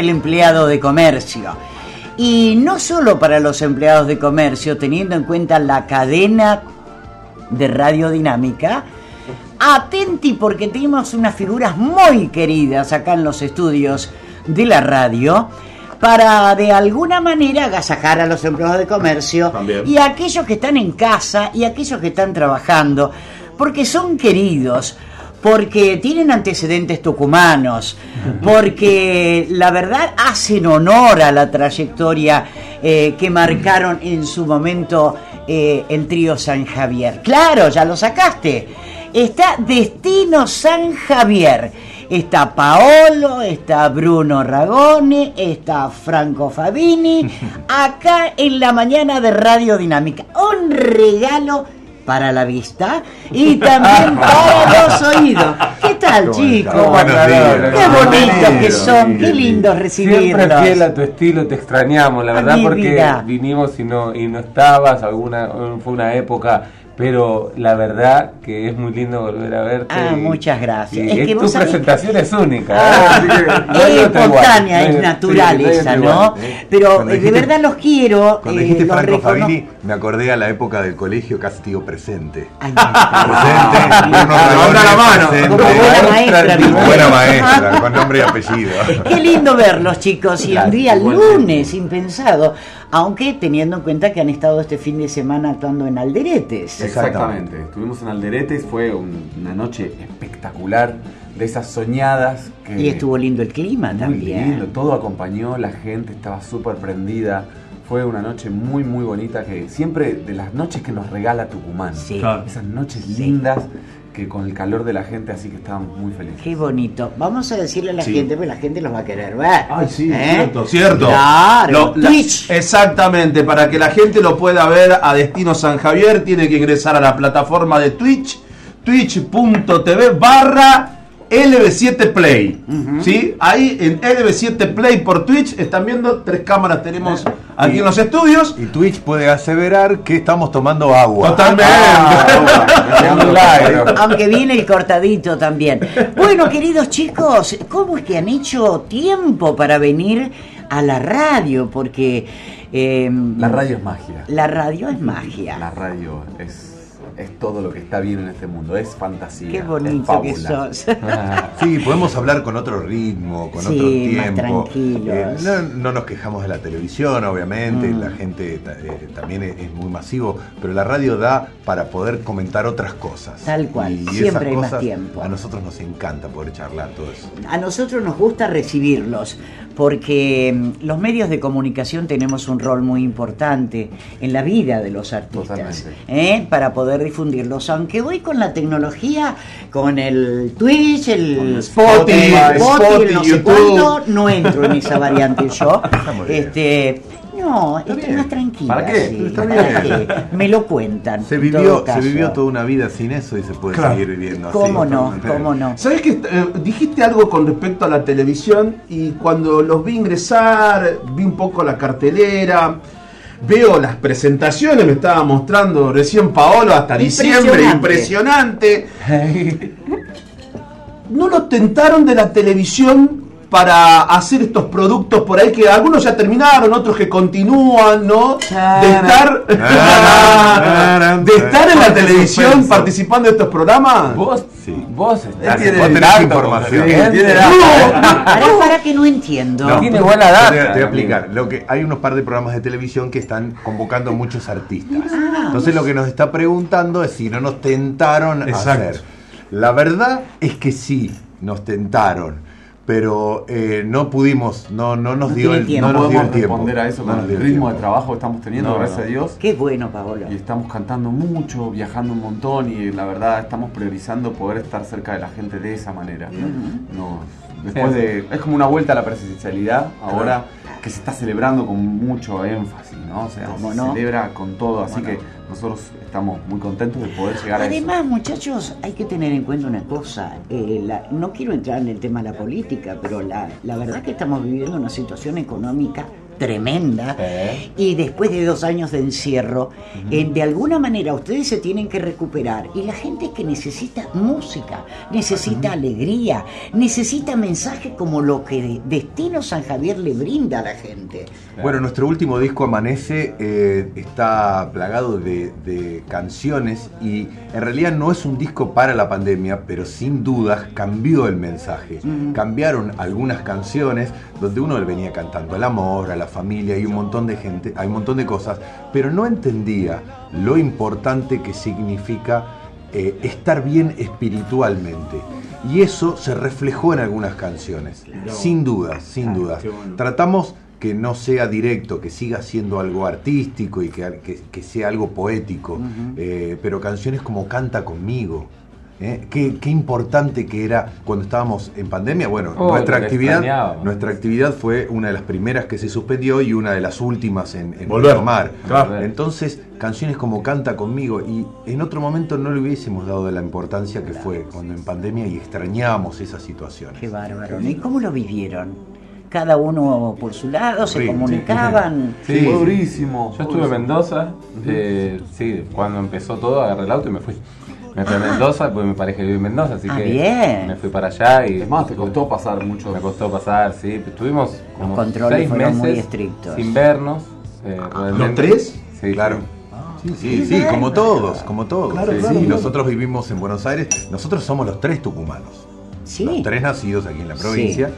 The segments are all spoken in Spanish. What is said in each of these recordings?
el empleado de comercio. Y no solo para los empleados de comercio, teniendo en cuenta la cadena de radiodinámica, atenti porque tenemos unas figuras muy queridas acá en los estudios de la radio para de alguna manera agasajar a los empleados de comercio También. y a aquellos que están en casa y a aquellos que están trabajando, porque son queridos, porque tienen antecedentes tucumanos, porque la verdad hacen honor a la trayectoria eh, que marcaron en su momento eh, el trío San Javier. Claro, ya lo sacaste. Está Destino San Javier. Está Paolo, está Bruno Ragone, está Franco Fabini, acá en la mañana de Radio Dinámica. Un regalo para la vista y también para los oídos. ¿Qué tal, chicos? Buenos días. Qué bonitos que son, qué lindo Siempre recibirlos. fiel a tu estilo, te extrañamos, la verdad, porque vinimos y no, y no estabas, alguna, fue una época, pero la verdad que es muy lindo volver a verte. Ah, y- muchas gracias. y Es que tu vos presentación es única. Ah, ¿eh? No es espontánea, es sí, natural esa, ¿no? igual, ¿eh? Pero eh, de verdad los quiero. Cuando eh, dijiste Franco recono- Fabini, me acordé a la época del colegio casi digo presente. Ay, Presente, Ah, la mano. presente. Como buena maestra, Como buena maestra, con nombre y apellido. Qué lindo verlos, chicos, y un Claro, día lunes, impensado, aunque teniendo en cuenta que han estado este fin de semana actuando en Alderetes. Exactamente, estuvimos en Alderetes, fue un- una noche espectacular, de esas soñadas que... Y estuvo lindo el clima muy también. lindo, todo acompañó, la gente estaba súper prendida, fue una noche muy muy bonita que siempre de las noches que nos regala Tucumán, Sí. Claro. esas noches Sí. lindas que con el calor de la gente así que estábamos muy felices. Qué bonito. Vamos a decirle a la Sí. gente, porque la gente los va a querer ver. Ay, sí, ¿Eh? cierto, cierto. Claro, Lo- la- Twitch. exactamente, para que la gente lo pueda ver a Destino San Javier, tiene que ingresar a la plataforma de Twitch, twitch.tv barra LB7 Play. ¿Sí? Ahí en LB7 Play por Twitch están viendo tres cámaras tenemos aquí en los estudios. Y Twitch puede aseverar que estamos tomando agua. Totalmente. Ah, milagro. Aunque viene el cortadito también. Bueno, queridos chicos, ¿cómo es que han hecho tiempo para venir a la radio? Porque eh, La radio es magia. la radio es magia. La radio es, es todo lo que está bien en este mundo, es fantasía. Qué es bonito que fábula. sos. Sí, podemos hablar con otro ritmo, con Sí, otro más tiempo. tranquilos. Eh, no, no nos quejamos de la televisión, obviamente, Mm. la gente eh, también es, es muy masivo, pero la radio da para poder comentar otras cosas. Tal cual, Y siempre esas hay más tiempo. A nosotros nos encanta poder charlar todo eso. A nosotros nos gusta recibirlos porque mm, los medios de comunicación tenemos un rol muy importante en la vida de los artistas Totalmente. ¿eh? para poder difundirlos. Aunque hoy con la tecnología, con el Twitch, el Spotify, Spotify, el Spotify, no sé cuánto, no entro en esa variante yo. Este, no, estoy bien. más tranquila. ¿Para qué? sí, Está ¿para bien. qué? Me lo cuentan. Se vivió, se vivió toda una vida sin eso y se puede Claro. seguir viviendo así. ¿Cómo no? ¿Cómo no? ¿Sabes que dijiste algo con respecto a la televisión y cuando los vi ingresar, vi un poco la cartelera, veo las presentaciones, me estaba mostrando recién Paolo hasta diciembre, impresionante. ¿No lo tentaron de la televisión para hacer estos productos por ahí que algunos ya terminaron, otros que continúan, ¿no? De estar, de estar en la televisión participando de estos programas. Vos, Sí. vos estás Él tiene- vos información. con la gente. Tiene Para, para que no entiendo. No, Tiene buena te data. voy a- Te voy a explicar. Lo que, hay unos par de programas de televisión que están convocando muchos artistas. Entonces lo que nos está preguntando es si no nos tentaron Exacto. hacer. La verdad es que sí, nos tentaron. Pero eh, no pudimos, no, no nos No dio el, tiempo. no No nos dio podemos el tiempo. responder a eso No con el ritmo tiempo. de trabajo que estamos teniendo, No, gracias no. a Dios. Qué bueno, Paolo. Y estamos cantando mucho, viajando un montón y la verdad estamos priorizando poder estar cerca de la gente de esa manera. No, después de, es como una vuelta a la presencialidad ahora que se está celebrando con mucho énfasis, ¿no? O sea, ¿Cómo se no? celebra con todo, así ¿Cómo que nosotros estamos muy contentos de poder llegar a Además, eso. muchachos, hay que tener en cuenta una cosa. eh, la- no quiero entrar en el tema de la política, pero la, la verdad que estamos viviendo una situación económica tremenda. Y después de dos años de encierro, eh, de alguna manera ustedes se tienen que recuperar. Y la gente que necesita música, necesita alegría, necesita mensajes como lo que Destino San Javier le brinda a la gente. Bueno, nuestro último disco Amanece eh, está plagado de, de canciones y en realidad no es un disco para la pandemia, pero sin dudas cambió el mensaje. Cambiaron algunas canciones donde uno le venía cantando el amor, a la familia y un montón de gente, hay un montón de cosas, pero no entendía lo importante que significa eh, estar bien espiritualmente. Y eso se reflejó en algunas canciones, sin dudas, sin dudas. Tratamos que no sea directo, que siga siendo algo artístico y que, que- que sea algo poético, eh, pero canciones como Canta conmigo. ¿Eh? Qué, qué importante que era cuando estábamos en pandemia. Bueno, Oh, nuestra actividad, nuestra actividad fue una de las primeras que se suspendió y una de las últimas en, en Volver. retomar. Claro. Entonces, canciones como Canta conmigo y en otro momento no le hubiésemos dado de la importancia que fue cuando en pandemia y extrañábamos esas situaciones. Qué bárbaro. ¿Y cómo lo vivieron? Cada uno por su lado, se comunicaban. Sí. Fue durísimo. Yo estuve en Mendoza, eh, sí, cuando empezó todo, agarré el auto y me fui. Me fui a Mendoza, pues mi pareja vive en Mendoza, así Ah, que bien. me fui para allá y... Es más, te costó pasar mucho. Me costó pasar, sí. Estuvimos como controles seis fueron meses muy estrictos. sin vernos. eh, realmente. tres? Sí, Claro. sí. Sí, sí, como todos, como todos. Claro, Sí, claro, sí. claro. Nosotros vivimos en Buenos Aires, nosotros somos los tres tucumanos. Sí. Los tres nacidos aquí en la provincia.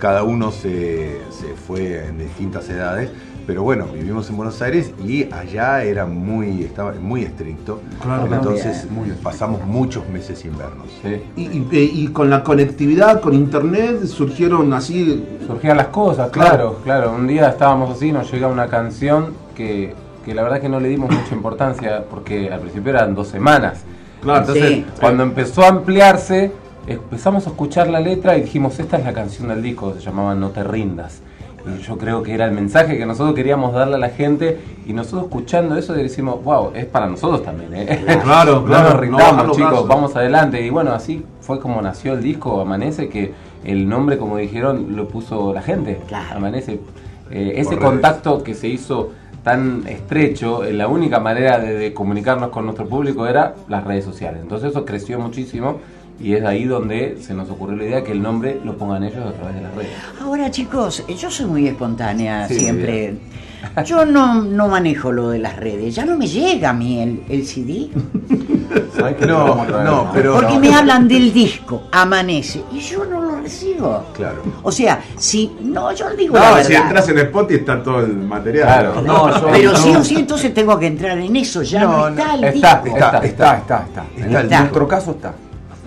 Cada uno se, se fue en distintas edades. Pero bueno, vivimos en Buenos Aires y allá era muy, estaba muy estricto. Claro, claro. Entonces Muy estricto. pasamos muchos meses sin vernos. Sí. Y, y- eh, y con la conectividad, con internet, surgieron así. Surgían las cosas, claro, claro. Un día estábamos así, nos llega una canción que, que la verdad que no le dimos mucha importancia porque al principio eran dos semanas. Claro, Entonces, sí. cuando empezó a ampliarse, empezamos a escuchar la letra y dijimos, esta es la canción del disco, se llamaba No te rindas. Y yo creo que era el mensaje que nosotros queríamos darle a la gente y nosotros escuchando eso decimos, wow, es para nosotros también, ¿eh? Claro, no claro, nos no rindamos, chicos, brazos. vamos adelante. Y bueno, así fue como nació el disco Amanece, que el nombre, como dijeron, lo puso la gente. Claro. Amanece. Eh, ese contacto que se hizo tan estrecho, eh, la única manera de, de comunicarnos con nuestro público era las redes sociales. Entonces eso creció muchísimo y es ahí donde se nos ocurrió la idea que el nombre lo pongan ellos a través de las redes. Ahora, chicos, yo soy muy espontánea Sí, siempre. Yo no, no manejo lo de las redes. Ya no me llega a mí el, el CD. ¿Sabes que No, no, pero- Porque me hablan del disco, Amanece, y yo no lo recibo. Claro. O sea, si no, yo digo la No, verdad. si entras en Spotify está todo el material. Claro. No, yo- Pero no. sí o sí, entonces tengo que entrar en eso. Ya no, No, está el está, disco. está. Está, está, está. Está En el nuestro caso está.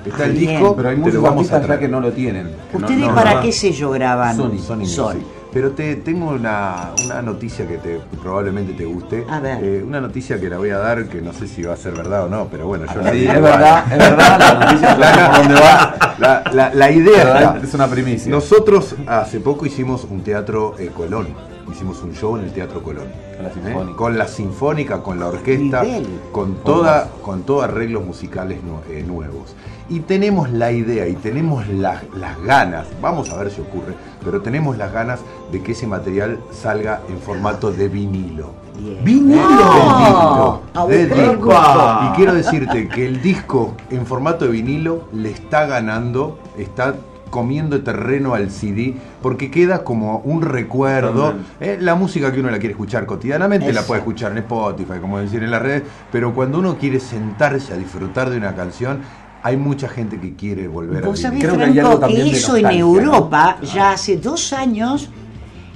Está el Bien. disco, Pero hay muchos artistas ya que no lo tienen. no- ¿Ustedes no- para no- qué sello graban? Sony. Sony Music. Pero te tengo una, una noticia que te probablemente te guste. A ver. Eh, una noticia que la voy a dar que no sé si va a ser verdad o no, pero bueno, yo la Sí, digo es verdad, es verdad, la noticia ya por dónde va. La, la- la idea es una primicia. Nosotros hace poco hicimos un teatro eh, Colón. Hicimos un show en el Teatro Colón. Con la ¿Eh? Sinfónica. Con la sinfónica, con la orquesta, con toda, con todo arreglos musicales eh, nuevos. Y tenemos la idea y tenemos la- las ganas, vamos a ver si ocurre, pero tenemos las ganas de que ese material salga en formato de vinilo. Bien. ¡Vinilo! No, el disco. Y quiero decirte que el disco en formato de vinilo le está ganando, está comiendo terreno al CD porque queda como un recuerdo. Eh, la música que uno la quiere escuchar cotidianamente la puede escuchar en Spotify, como decir en las redes, pero cuando uno quiere sentarse a disfrutar de una canción, hay mucha gente que quiere volver Vos sabés, vinilo. Creo que hay algo Franco, que de eso en Europa ya hace dos años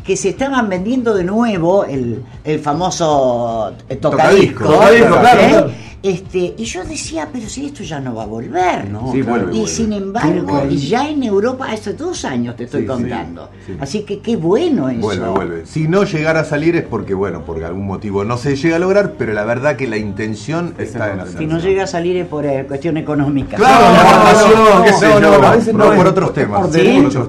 que se estaban vendiendo de nuevo el, el famoso eh, tocadisco. Tocadisco, tocadisco, claro, ¿eh? claro. Este, y yo decía, pero si esto ya no va a volver. No, Sí, claro. vuelve, Y vuelve. sin embargo, Sí, ya en Europa hace dos años te estoy Sí, contando. sí. Así que qué bueno eso. Vuelve, vuelve. Si no llegara a salir es porque, bueno, por algún motivo no se llega a lograr, pero la verdad que la intención está en lo hacerlo. Si no llega a salir es por eh, cuestión económica. Claro, No, no, no, no, qué sé no, yo, no, a veces no, por otros temas. por ¿Sí?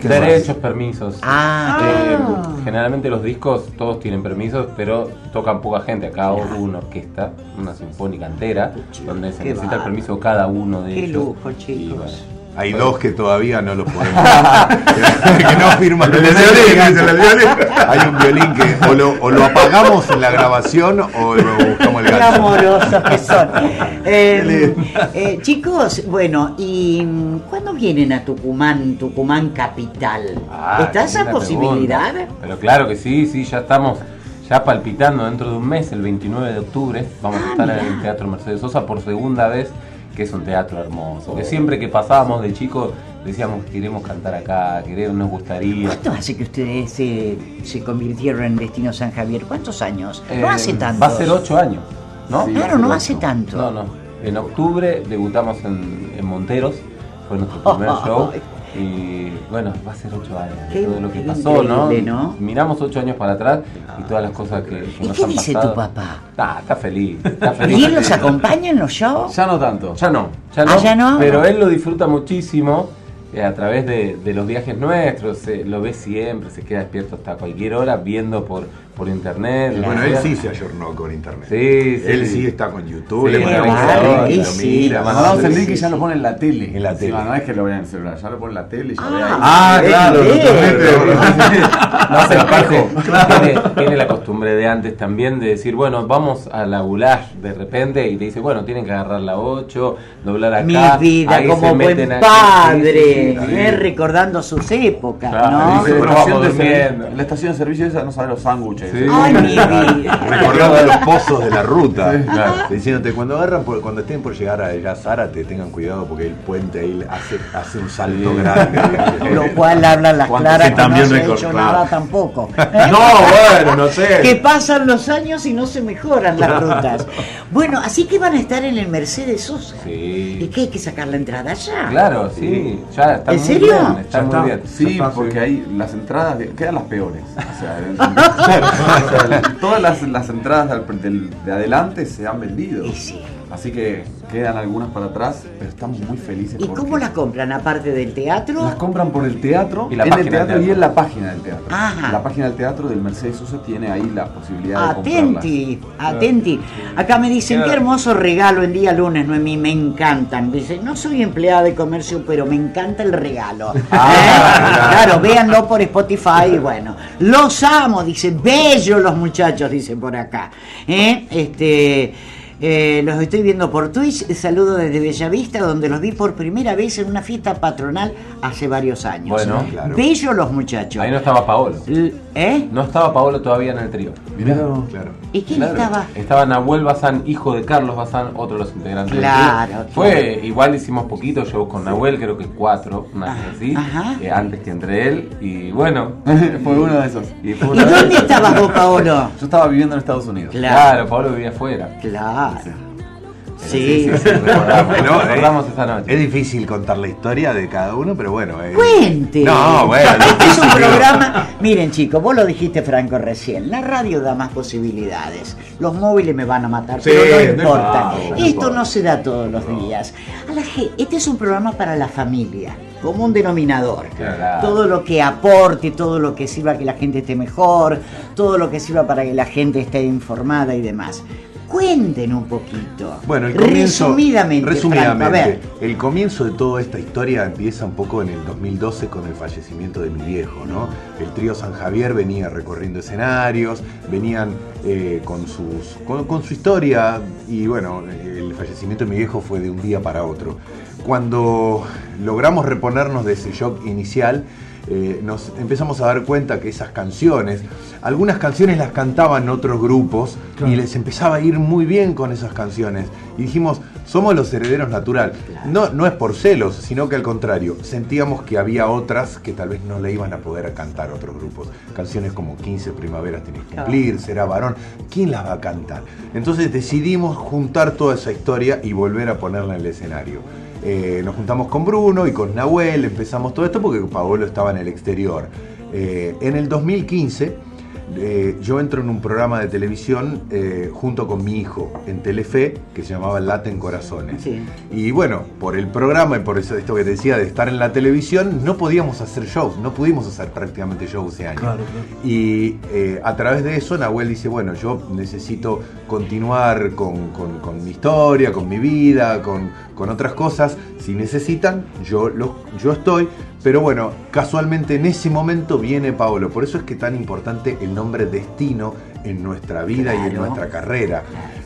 derechos, permisos. Ah, Eh, generalmente los discos todos tienen permisos, pero tocan poca gente. Acá hubo una orquesta, una sinfónica entera, donde se Qué necesita el permiso de cada uno de Qué ellos. lujo, Y chicos. bueno, Hay dos que todavía no los podemos. que no firman. El de violín, dice, el de violín. Hay un violín que o lo, o lo apagamos en la grabación o lo buscamos el Qué gancho. amorosos que son. Eh, eh, chicos, bueno, ¿y cuándo vienen a Tucumán, Tucumán capital? Ah, ¿Está qué esa posibilidad? pregunta. Pero claro que sí, sí, ya estamos ya palpitando dentro de un mes, el 29 de octubre, vamos a estar en el Teatro Mercedes Sosa por segunda vez, que es un teatro hermoso. Que siempre que pasábamos de chicos decíamos queremos cantar acá, queremos, nos gustaría. ¿Cuánto hace que ustedes se, se convirtieron en Destino San Javier? ¿Cuántos años? Eh, no hace tanto. Va a ser ocho años, ¿no? Sí. Claro, no hace tanto. No, no. En octubre debutamos en, en Monteros, fue nuestro primer show. Y bueno, va a ser ocho años. Qué todo lo que pasó, ¿no? Miramos ocho años para atrás y todas las cosas que, que ¿Y nos qué han dice pasado. tu papá? Ah, está feliz. Está feliz. ¿Y él los acompaña en los shows? Ya no tanto. Ya no, ya no. Ah, ¿ya no? Pero él lo disfruta muchísimo eh, a través de, de los viajes nuestros. eh, lo ve siempre, se queda despierto hasta cualquier hora viendo por, por internet. Bueno, él sí se ayornó con internet. Sí, sí. Él sí está con YouTube, Sí, le bueno, y lo sí. mira, Le más mandamos o el menos. link y ya lo pone en la tele. En la tele. No es que lo vean en el celular, ya lo pone en la tele y ya ve ahí. Ah, bien, claro. No, aparte tiene, tiene la costumbre de antes también de decir, bueno, vamos a la goulash de repente y te dice, bueno, tienen que agarrar la 8, doblar acá. Mi vida, ahí como se buen padre, Sí, sí, sí. recordando sus épocas, Claro, ¿no? se- la estación de servicio esa no sabe los sándwiches. Sí. Ay, mi vida. Recordando los pozos de la ruta. Sí, claro. Diciéndote, cuando agarran, por- cuando estén por llegar a ya Zárate, tengan cuidado porque el puente ahí hace, hace un salto Sí. grande. Lo cual habla las ¿Cuánto claras que no también se ha hecho nada tampoco. No, bueno, no sé. que pasan los años y no se mejoran las rutas. Bueno, así que van a estar en el Mercedes Sosa. ¿Y Sí. qué hay que sacar la entrada ya? Claro, sí, ya está ¿En muy serio? bien, está Ya muy está. bien. Sí, porque sí. ahí las entradas quedan las peores. O sea, todas las, las entradas de adelante se han vendido. Sí. Así que quedan algunas para atrás, pero estamos muy felices. ¿Y cómo las compran? Aparte del teatro. Las compran por el teatro, Y la en el del teatro y en la página del teatro. Ajá. La página del teatro del Mercedes Sosa tiene ahí la posibilidad de comprarlas. Atenti, atenti. Acá me dicen, qué hermoso regalo el día lunes, Noemí, me encantan. Dice, no soy empleada de comercio, pero me encanta el regalo. Ah. Claro, véanlo por Spotify y bueno. Los amo, dice, bellos los muchachos, dice por acá. ¿Eh? Este... eh, los estoy viendo por Twitch, saludo desde Bellavista, donde los vi por primera vez en una fiesta patronal hace varios años. Bueno, claro. Bellos los muchachos. Ahí no estaba Paolo. L- ¿Eh? No estaba Paolo todavía en el trío. Mirá. Claro. ¿Y quién Claro. estaba? Estaba Nahuel Bazán, hijo de Carlos Bazán, otro de los integrantes. del Claro, claro. Fue, igual hicimos poquito shows con Nahuel, creo que cuatro, una cosa así, Ajá. eh, antes que entre él. Y bueno, Fue uno de esos. y fue ¿Y una dónde estabas vos, Paolo? Yo estaba viviendo en Estados Unidos. Claro, Paolo vivía afuera. Claro. Sí. recordamos, Bueno, recordamos eh, esa noche. Es difícil contar la historia de cada uno, pero bueno. eh. Cuente. No, bueno. Este es un programa. Miren, chicos, vos lo dijiste, Franco, recién. La radio da más posibilidades. Los móviles me van a matar, Sí, pero no no importa. no Esto importa. no se da todos los días. A la ge- este es un programa para la familia, como un denominador. Claro. Todo lo que aporte, todo lo que sirva a que la gente esté mejor, todo lo que sirva para que la gente esté informada y demás. Cuenten un poquito. Bueno, el comienzo, resumidamente, resumidamente, Franco, a ver. el comienzo de toda esta historia empieza un poco en el 2012 con el fallecimiento de mi viejo, ¿no? El trío San Javier venía recorriendo escenarios, venían eh, con, sus, con, con su historia y bueno, el fallecimiento de mi viejo fue de un día para otro. Cuando logramos reponernos de ese shock inicial, eh, nos empezamos a dar cuenta que esas canciones, algunas canciones las cantaban otros grupos y les empezaba a ir muy bien con esas canciones. Y dijimos, somos los herederos natural. No, no es por celos, sino que al contrario, sentíamos que había otras que tal vez no le iban a poder cantar otros grupos. Canciones como 15 primaveras tenés que cumplir, será varón. ¿Quién las va a cantar? Entonces decidimos juntar toda esa historia y volver a ponerla en el escenario. Eh, nos juntamos con Bruno y con Nahuel, empezamos todo esto porque Paolo estaba en el exterior. Eh, en el 2015 eh, yo entro en un programa de televisión eh, junto con mi hijo en Telefe que se llamaba Laten Corazones. Sí. Y bueno, por el programa y por eso esto que te decía de estar en la televisión, no podíamos hacer shows, no pudimos hacer prácticamente shows ese año. Y eh, a través de eso Nahuel dice, bueno, yo necesito continuar con, con- con mi historia, con mi vida, con, con otras cosas. Si necesitan, yo, lo, yo estoy. Pero bueno, casualmente en ese momento viene Paolo. Por eso es que tan importante el nombre destino en nuestra vida y en nuestra carrera.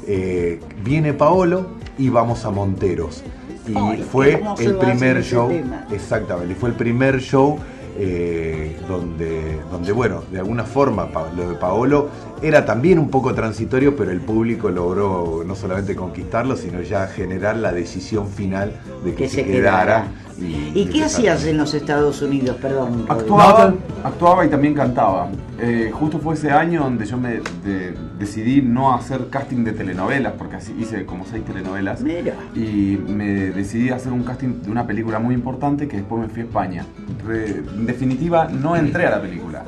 Eh, viene Paolo y vamos a Monteros. Y Ay, fue el primer show. Exactamente, fue el primer show eh, donde, donde, bueno, de alguna forma lo de Paolo era también un poco transitorio, pero el público logró no solamente conquistarlo, sino ya generar la decisión final de que, Que se, se quedara. ¿Y, y qué hacías en los Estados Unidos? Perdón. Actuaba, actuaba y también cantaba. Eh, justo fue ese año donde yo me de- decidí no hacer casting de telenovelas, porque así hice como seis telenovelas. Mira. Y me decidí hacer un casting de una película muy importante que después me fui a España. Re- en definitiva, no entré a la película.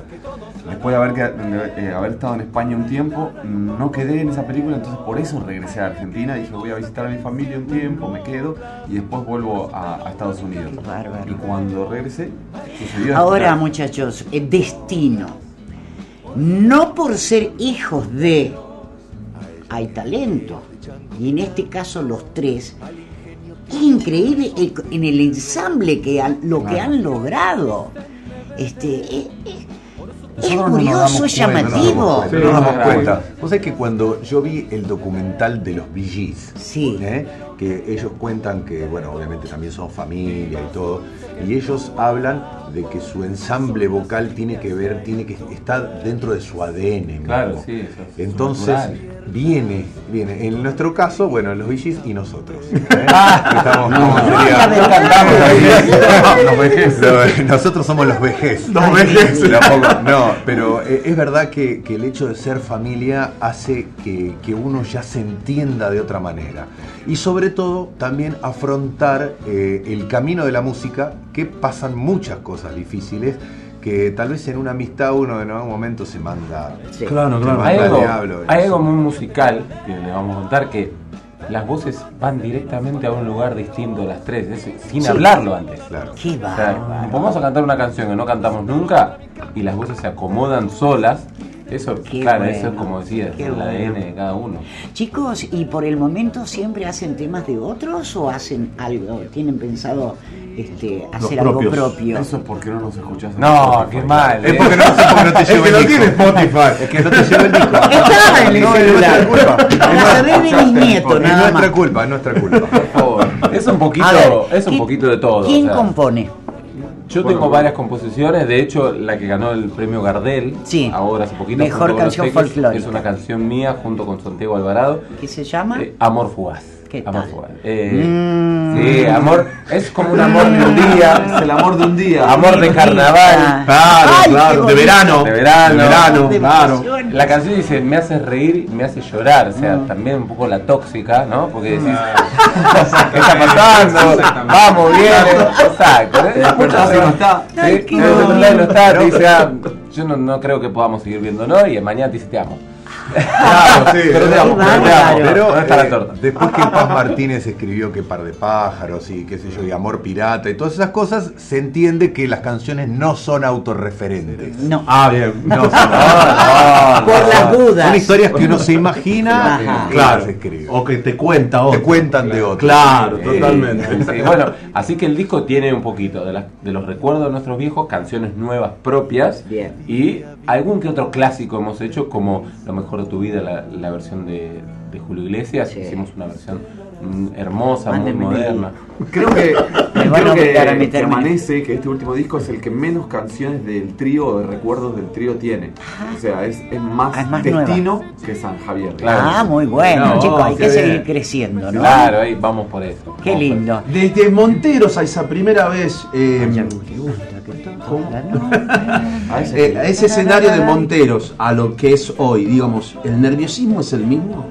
Después de haber, queda- de, eh, haber estado en España un tiempo, no quedé en esa película, entonces por eso regresé a Argentina. Dije, voy a visitar a mi familia un tiempo, me quedo y después vuelvo a, a Estados Unidos. Qué bárbaro. Y cuando regresé, sucedió. Ahora, muchachos, eh, destino. No por ser hijos de hay talento. Y en este caso los tres. Es increíble el- en el ensamble que han- lo que han logrado. Este, es, es- es curioso, es cuenta, no nos llamativo. damos cuenta, Sí, no nos damos cuenta. Vos sabés que cuando yo vi el documental de los Gees, Sí. ¿eh? Que ellos cuentan que, bueno, obviamente también son familia y todo, y ellos hablan de que su ensamble vocal tiene que ver, tiene que estar dentro de su ADN. mismo. Claro, sí, eso es Entonces natural. Viene, viene. En nuestro caso, bueno, los Gees y nosotros. ¿eh? Estamos, ¿cómo No. No, nosotros somos los vejez. Los vejez. No, pero eh, es verdad que, que el hecho de ser familia hace que, que uno ya se entienda de otra manera. Y sobre todo también afrontar eh, el camino de la música, que pasan muchas cosas difíciles, que tal vez en una amistad uno en algún momento se manda... Sí. Claro, claro. manda Hay al algo, diablo. hay algo muy musical que le vamos a contar que las voces van directamente a un lugar distinto las tres, es- sin Sí. hablarlo antes. Claro. Qué O sea, vamos a cantar una canción que no cantamos nunca y las voces se acomodan solas. Eso, Qué claro, bueno, eso es como decía, qué el bueno. ADN de cada uno. Chicos, ¿y por el momento siempre hacen temas de otros o hacen algo? ¿Tienen pensado este, hacer algo propio? Eso es porque no nos escuchás. en No, Spotify. qué mal. Es ¿eh? porque no, es porque no te Es llevo que el no disco. tiene Spotify. Es que no te llevo el disco. Estaba en el No, es celular. nuestra culpa. La saber de mis nietos, Es nada nuestra más. culpa, es nuestra culpa. Por favor. Es un poquito, ver, es un ¿quién- poquito de todo. ¿Quién o sea, compone? Yo tengo varias composiciones, de hecho la que ganó el premio Gardel, Sí. ahora hace poquito, Mejor junto con canción folclórica. Es una canción mía junto con Santiago Alvarado, ¿Qué se llama? eh, Amor Fugaz. ¿Qué amor. Eh, Mm. Sí, amor, es como un amor de un Es día, el amor de un día. amor de carnaval, Claro, Ay, claro, de verano. de verano. De verano, De claro. emoción. La canción dice, me hace reír, me hace llorar, o sea, Mm. también un poco la tóxica, ¿no? Porque decís, ¿qué está pasando? Vamos, bien, exacto. no está. No está, te dice, ah, yo no, no creo que podamos seguir viéndonos y mañana te dice te amo. Claro, sí. Pero Qué pero. Pero ¿Dónde está la eh, después que Paz Martínez escribió que par de pájaros y qué sé yo, y amor pirata y todas esas cosas, se entiende que las canciones no son autorreferentes. No. Ah, bien. No, son, Por las dudas. son historias que uno se imagina Ajá. Claro. las escribe. O que te cuenta otro. Te cuentan de otro. Claro, totalmente. sí, bueno, así que el disco tiene un poquito de, las- de los recuerdos de nuestros viejos, canciones nuevas propias Bien. y algún que otro clásico hemos hecho, como Lo mejor de tu vida, la, la versión de, de Julio Iglesias. Sí. Hicimos una versión mm, hermosa, muy moderna. Creo que, Me van a creo que, obligar a que meterme. Amanece, que este último disco es el que menos canciones del trío o de recuerdos del trío tiene. O sea, es, es más, Ah, es más destino que San Javier. Claro. Ah, muy bueno, No, chicos, hay qué que bien. seguir creciendo, ¿no? Claro, ahí vamos por eso. Qué Vamos lindo. Desde Monteros a esa primera vez, eh, Ay, ya me gusta que todo ¿Cómo? la noche. A ese eh, a ese escenario de Monteros a lo que es hoy, digamos, ¿el nerviosismo es el mismo?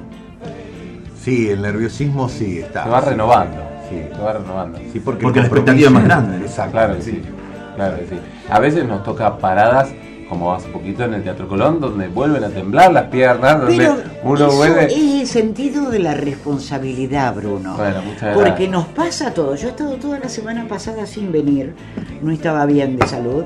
Sí, el nerviosismo sí está. Se va renovando. Sí. Se va renovando. Sí, porque, Porque el la expectativa es más grande. Exacto. Claro que sí. Claro que sí. A veces nos toca paradas, como hace poquito en el Teatro Colón, donde vuelven a temblar las piernas, donde Pero uno eso vuelve. es el sentido de la responsabilidad, Bruno. Bueno, muchas Porque gracias. nos pasa todo. Yo he estado toda la semana pasada sin venir, no estaba bien de salud.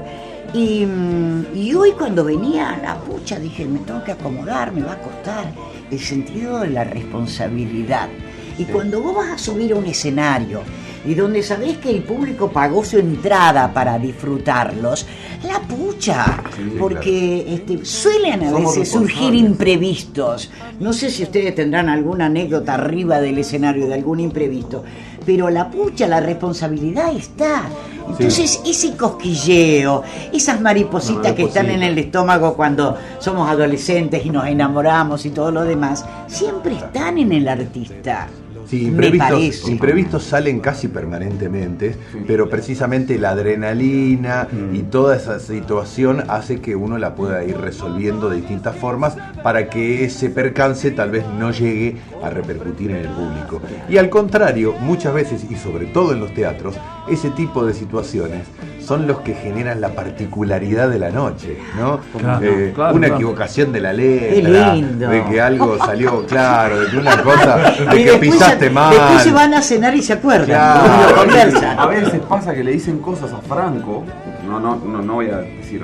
Y, mm, y hoy cuando venía, la pucha, dije, me tengo que acomodar, me va a costar. El sentido de la responsabilidad. Y cuando vos vas a subir a un escenario y donde sabés que el público pagó su entrada para disfrutarlos, la pucha, porque este, suelen a Somos veces surgir imprevistos. No sé si ustedes tendrán alguna anécdota arriba del escenario de algún imprevisto, pero la pucha, la responsabilidad está. Entonces, ese cosquilleo, esas maripositas que están en el estómago cuando somos adolescentes y nos enamoramos y todo lo demás, siempre están en el artista. Sí, imprevistos, imprevistos salen casi permanentemente, pero precisamente la adrenalina Mm. y toda esa situación hace que uno la pueda ir resolviendo de distintas formas para que ese percance tal vez no llegue a repercutir en el público. Y al contrario, muchas veces, y sobre todo en los teatros, ese tipo de situaciones son los que generan la particularidad de la noche, ¿no? Claro, Eh, claro, una claro. equivocación de la letra, lindo. de que algo salió claro, de que una cosa, Y de que pisaste se, mal. después se van a cenar y se acuerdan. Y conversan. A veces pasa que le dicen cosas a Franco. No, no, no, no voy a decir.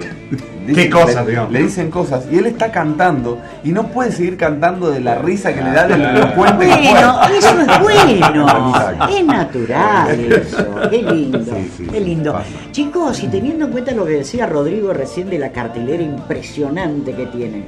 ¿Qué cosas, le, digamos? le dicen cosas y él está cantando y no puede seguir cantando de la risa que le da del elocuente que Bueno, fue. eso es bueno, es natural eso, qué lindo, Sí, sí, qué lindo. pasa. Chicos, y teniendo en cuenta lo que decía Rodrigo recién de la cartelera impresionante que tienen,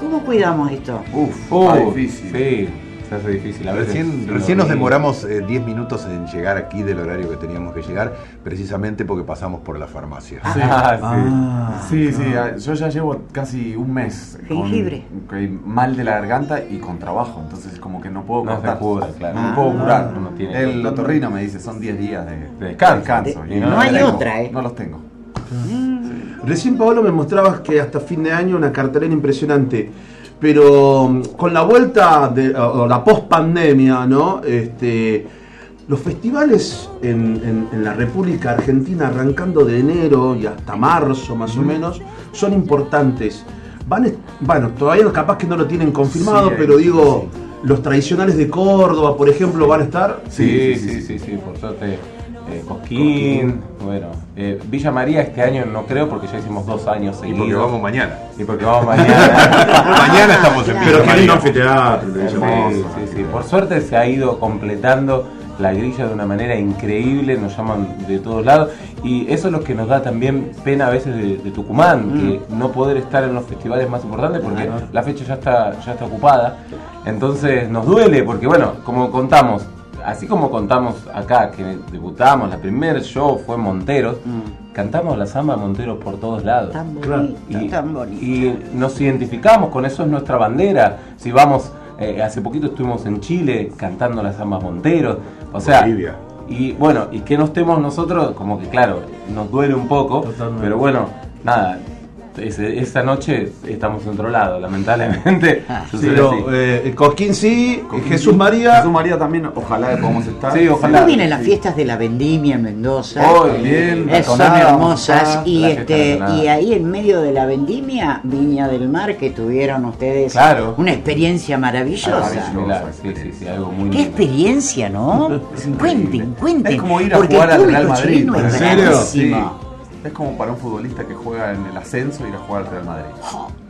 ¿cómo cuidamos esto? Uf, está difícil. Sí, se hace difícil. A veces Recién, uno recién nos demoramos eh, 10 minutos en llegar aquí del horario que teníamos que llegar, precisamente porque pasamos por la farmacia. Sí. Ah, sí. Ah, Sí, sí, a- yo ya llevo casi un mes Jengibre. mal de la garganta y con trabajo, entonces como que no puedo No se cortar. cura, claro. No puedo curar. Uno tiene- El otorrino me dice, son 10 días de, De descanso. De- y no los hay tengo, otra, ¿eh? No los tengo. Recién Paolo me mostrabas que hasta fin de año una cartelera impresionante, pero mm, con la vuelta de o la post pandemia, ¿no? Este, los festivales en, en- en la República Argentina arrancando de enero y hasta marzo más o menos son importantes. Van, bueno, todavía capaz que no lo tienen confirmado, Sí, pero digo, los tradicionales de Córdoba, por ejemplo, van a estar. Sí, sí, sí, sí, por suerte. Eh, Cosquín, bueno. eh, Villa María este año no creo porque ya hicimos dos años Y seguidos. porque vamos mañana. Y porque vamos mañana. mañana estamos en Pero Pero Villa qué lindo María. anfiteatro, te Sí, sí, sí. Por suerte se ha ido completando la grilla de una manera increíble, nos llaman de todos lados y eso es lo que nos da también pena a veces de, de Tucumán, que no poder estar en los festivales más importantes porque la fecha ya está, ya está ocupada. Entonces nos duele porque bueno, como contamos, así como contamos acá que debutamos, la primer show fue en Monteros, cantamos la samba Monteros por todos lados. Tan bonito, Y, tan bonito. y nos identificamos con eso, es nuestra bandera. Si vamos, eh, hace poquito estuvimos en Chile cantando las zambas Monteros. O sea, Bolivia. y bueno, y que no estemos nosotros, como que claro, nos duele un poco, Totalmente. pero bueno, nada. Ese- esa noche estamos en otro lado, lamentablemente. Ah. Pero, eh, Cosquín sí, Con Jesús María. Jesús María también, ojalá que podamos estar. Sí, ojalá. ¿Cómo vienen las fiestas de la vendimia en Mendoza? Oh, bien, Eh, son hermosas vamos a- y este y ahí en medio de la vendimia Viña del Mar que tuvieron ustedes Claro. una experiencia maravillosa. Maravillosa. Similar, sí, sí, sí, algo muy Qué lindo. experiencia, ¿no? Cuenten, cuenten. Es como ir a porque jugar al Real Madrid. ¿En serio? Es como para un futbolista que juega en el ascenso ir a jugar al Real Madrid.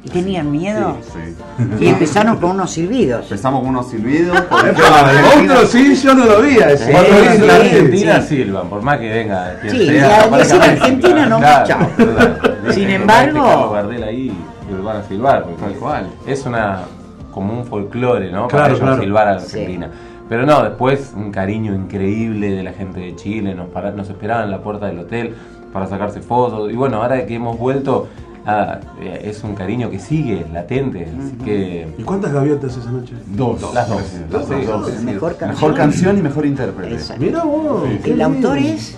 ¿Y tenían miedo? Sí, sí. Y empezaron con unos silbidos. Empezamos con unos silbidos. otro sí, yo no lo vi. Cuando Sí, dicen sí, Argentina sí. silban, por más que venga quien Sí, sea. decir Argentina no, claro, total. Sin embargo- Gardel ahí y lo van a silbar. porque Tal cual. Es una como un folclore, ¿no? Claro, Para ellos claro. silbar a la Sí. Argentina. Pero no, después un cariño increíble de la gente de Chile, nos, para- nos esperaban en la puerta del hotel para sacarse fotos. Y bueno, ahora que hemos vuelto, ah, eh, es un cariño que sigue latente. Así que ¿Y cuántas gaviotas esa noche? Dos. las dos. Sí, las dos, dos. dos. Mejor canción. Mejor canción y mejor intérprete. Exacto. Mira vos. qué El autor es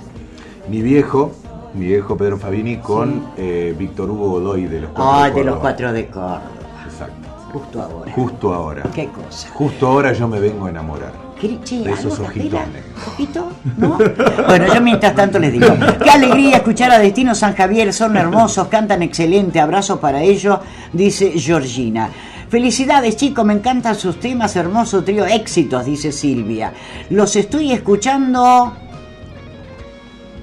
Mi viejo, mi viejo Pedro Fabini con eh, Víctor Hugo Godoy de los Cuatro Ay, de los Córdoba. cuatro de Córdoba. Exacto. Justo ahora. Justo ahora. Qué cosa. Justo ahora yo me vengo a enamorar. ¿Qué- Che, De esos ¿algo capela? ojitones. ¿Un poquito? ¿No? Bueno, yo mientras tanto les digo, qué alegría escuchar a Destino San Javier, son hermosos, cantan excelente, abrazo para ellos, dice Georgina. Felicidades chicos, me encantan sus temas, hermoso trío, éxitos, dice Silvia. Los estoy escuchando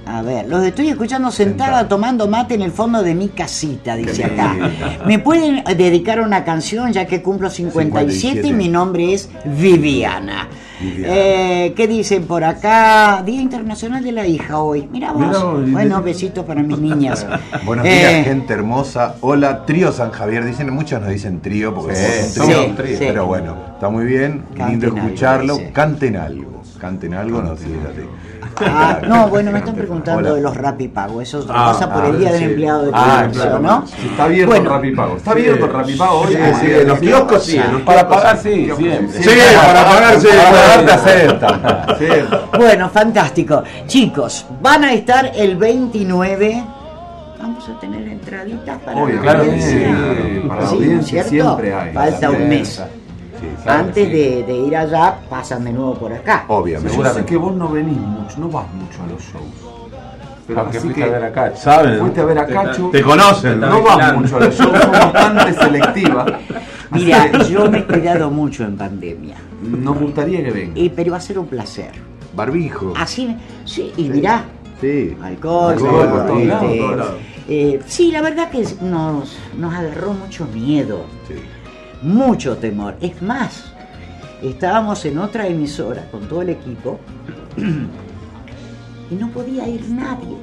A ver, los estoy escuchando sentada tomando mate en el fondo de mi casita, dice acá. ¿Me pueden dedicar una canción ya que cumplo 57, y 57? mi nombre es Viviana? Viviana. Eh, ¿Qué dicen por acá? Día Internacional de la Hija hoy. Vos. Mirá vos, y bueno, besitos para mis niñas. Buenos Eh, días, gente hermosa. Hola, Trío San Javier. Dicen, muchos nos dicen trío porque Sí, somos un trío. trío. sí. Pero bueno, está muy bien. Canten lindo algo, escucharlo. dice. Canten algo. Canten algo, no, sí, fíjate. Ah, no, bueno, me están preguntando Hola. de los rapipagos. Eso Ah, pasa por ah, el Día del sí. Empleado de Ah, Comercio, claro. ¿no? Está abierto Bueno. el Rapipago. Está abierto el Rapipago hoy. Sí, sí, día en los kioscos sí. Para pagar, sí. sí, siempre. Sí, para pagar, sí. Para pagar te aceptan. Bueno, fantástico. Chicos, van a estar el 29. Vamos a tener entraditas para Obvio, la claro audiencia. sí, para la Sí, audiencia ¿cierto? siempre hay. Falta un mes. Sí, claro Antes sí. de, de ir allá, pasan de nuevo por acá. Obviamente. Yo sé que vos no venís mucho, no vas mucho a los shows. Pero Aunque así fuiste que a ver acá. ¿Saben? fuiste a ver a Cacho. Te conocen, No ¿no? vas mucho a los shows, sos bastante selectiva. Mira, yo me he cuidado mucho en pandemia. Nos gustaría que venga. Pero va a ser un placer. Barbijo. Así, sí, y mirá, Sí. alcohol, Alcohol, todo, por todos este, lados. eh, sí, la verdad que nos, nos agarró mucho miedo. Sí. Mucho temor. Es más, estábamos en otra emisora con todo el equipo y no podía ir nadie.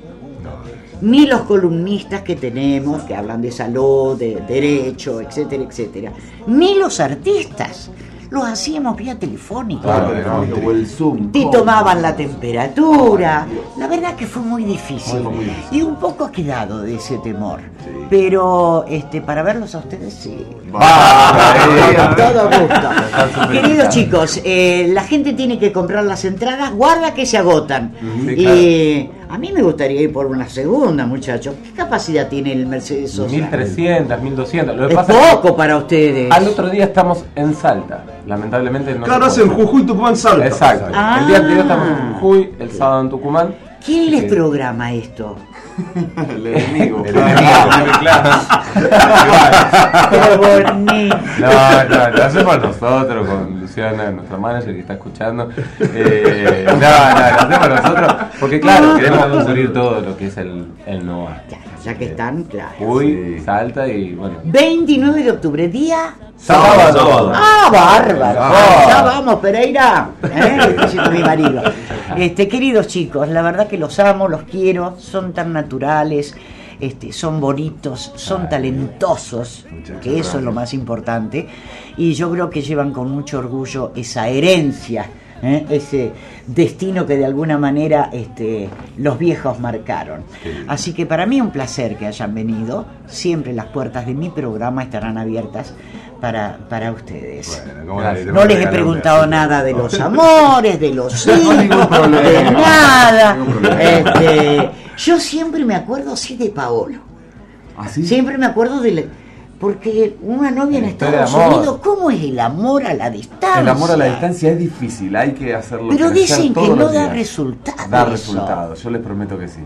Ni los columnistas que tenemos, que hablan de salud, de derecho, etcétera, etcétera. Ni los artistas. Los hacíamos vía telefónica. Claro, no, o el Zoom. Te tomaban la temperatura. La verdad que fue muy difícil. Muy, muy difícil. Y un poco ha quedado de ese temor. Sí. Pero este, para verlos a ustedes sí. Va, Con todo gusto. súper Queridos chicos, eh, la gente tiene que comprar las entradas, guarda que se agotan. Sí, y a mí me gustaría ir por una segunda, muchachos. ¿Qué capacidad tiene el Mercedes Sosa? 1300, 1200. Lo que Es pasa es que poco para ustedes. al otro día estamos en Salta. Lamentablemente no. Claro, hacen. Jujuy, Tucumán, Salta. Exacto. Ah. El día anterior estamos en Jujuy, el sábado en Tucumán. ¿Quién les Sí. programa esto? El enemigo. El enemigo. Qué bonito. No, no, lo hacemos nosotros con Luciana, nuestra manager que está escuchando. Eh, no, no, lo hacemos nosotros porque, claro, queremos cubrir todo lo que es el, el NOA. Claro, ya que están, claro. Jujuy, Salta y bueno. 29 de octubre, día. Sábado. sábado. Ah, bárbaro. Ah. Ya vamos, Pereira. ¿Eh? Diciendo mi marido. Este, queridos chicos, la verdad que los amo, los quiero, son tan naturales. Este, son bonitos, son talentosos, que eso es lo más importante, y yo creo que llevan con mucho orgullo esa herencia, ¿eh? ese destino que de alguna manera este, los viejos marcaron. Así que para mí un placer que hayan venido, siempre las puertas de mi programa estarán abiertas para, para ustedes. Bueno, ¿cómo Gracias. le- No les he preguntado nada de los amores, de los hijos, de nada. Este, yo siempre me acuerdo así de Paolo. ¿Así? Siempre me acuerdo de la- porque una novia en Estados. Unidos, ¿cómo es el amor a la distancia? El amor a la distancia es difícil, hay que hacerlo. Pero dicen que no da días. resultado. Da resultados, yo les prometo que sí.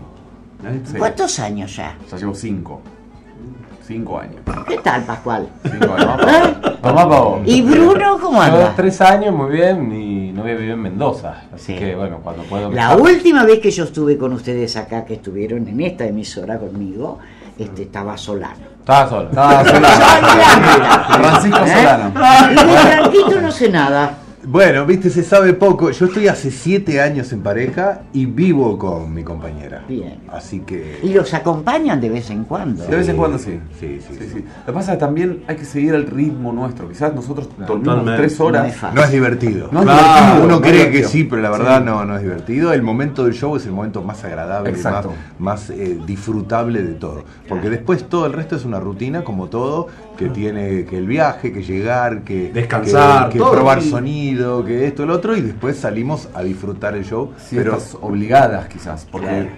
Sí. ¿Cuántos años ya? Ya llevo cinco. Cinco años. ¿Qué tal, Pascual? Cinco años. ¿Eh? Pa' vos. ¿Y Bruno cómo Yo anda? tres años, muy bien, y no voy a vivir en Mendoza. Así Sí. que bueno, cuando puedo. me La última vez que yo estuve con ustedes acá, que estuvieron en esta emisora conmigo, este, estaba Solano. Estaba solo. Estaba Solano. Francisco ¿Eh? Solano. Y de Franquito no sé nada. Bueno, viste, se sabe poco. Yo estoy hace siete años en pareja y vivo con mi compañera. Bien. Así que. Y los acompañan de vez en cuando. De vez en cuando sí. Sí, sí, sí. Lo que pasa es que también hay que seguir el ritmo nuestro. Quizás nosotros dormimos Totalmente. tres No es horas. No es divertido. No es Claro, divertido, Uno no cree que sí, pero la verdad Sí. no, no es divertido. El momento del show es el momento más agradable, más, Exacto. más eh, disfrutable de todo. Porque después todo el resto es una rutina, como todo, que tiene que el viaje, que llegar, que Descansar, que, que todo. probar sonido, que esto, el otro, y después salimos a disfrutar el show. pero obligadas quizás, porque Claro.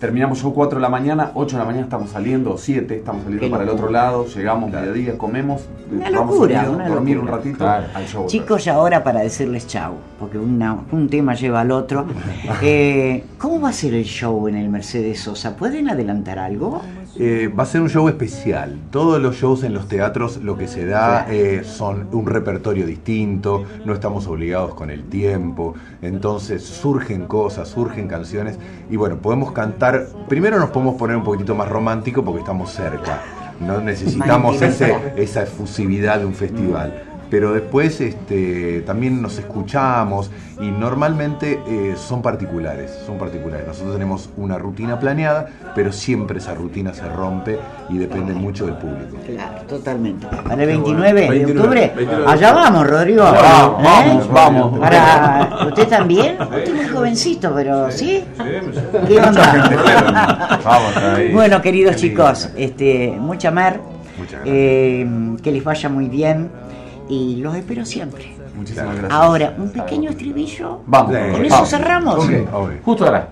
terminamos show 4 de la mañana, 8 de la mañana estamos saliendo, o 7 estamos saliendo para el otro lado, llegamos mediodía, comemos, Una vamos locura, sonido, una dormir un ratito Claro. al show. Chicos, y ahora para decirles chau, porque una- un tema lleva al otro. eh, ¿Cómo va a ser el show en el Mercedes Sosa? ¿Pueden adelantar algo? Eh, va a ser un show especial. Todos los shows en los teatros lo que se da eh, son un repertorio distinto, no estamos obligados con el tiempo, entonces surgen cosas, surgen canciones y bueno, podemos cantar, primero nos podemos poner un poquitito más romántico porque estamos cerca, no necesitamos ese, esa efusividad de un festival pero después este, también nos escuchamos y normalmente eh, son particulares, son particulares. Nosotros tenemos una rutina planeada, pero siempre esa rutina se rompe y depende mucho del público. Claro, totalmente. Para el 29 de octubre, allá vamos, Rodrigo. Vamos, ¿Eh? vamos, vamos. Para, ¿Usted también? Usted es muy jovencito, pero ¿sí? ¿Qué onda? Vamos ahí. Bueno, queridos Qué lindo. chicos, este, mucha mer, Muchas gracias. eh, que les vaya muy bien y los espero siempre. Muchísimas gracias. Ahora, un pequeño estribillo. Vamos. Sí. ¿Con eso vamos. cerramos? Sí, obvio. Justo ahora.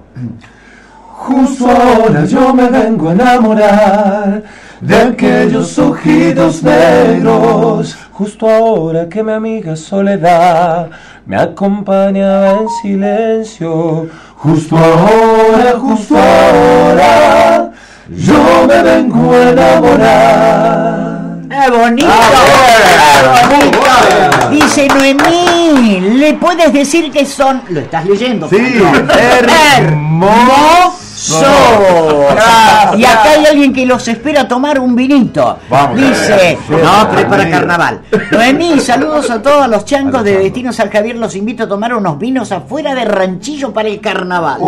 Justo ahora yo me vengo a enamorar de aquellos ojitos negros. Justo ahora que mi amiga Soledad me acompañaba en silencio. Justo ahora, justo ahora, yo me vengo a enamorar. ¡Ah, bonito! Ah, ¡Qué bonito! Dice Noemí, ¿le puedes decir que son? Lo estás leyendo. Sí, hermoso. Y acá hay alguien que los espera tomar un vinito. Vamos, Dice, no, pero es para Bien. carnaval. Noemí, saludos a todos los chancos de Destinos al Javier. Los invito a tomar unos vinos afuera de Ranchillo para el carnaval.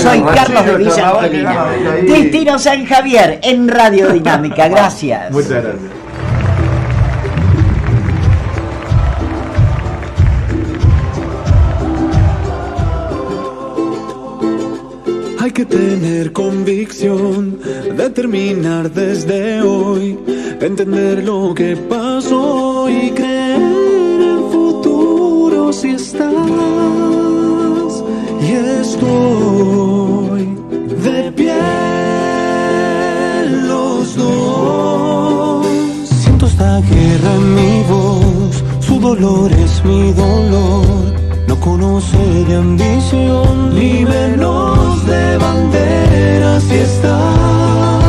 Soy Carlos de Villa Angelina. Destinos San Javier en Radio Dinámica. Gracias. Muchas gracias. Que tener convicción, determinar desde hoy, entender lo que pasó y creer en el futuro si estás. Y estoy de pie los dos. Siento esta guerra en mi voz, su dolor es mi dolor. No conoce de ambición ni menos de banderas si estás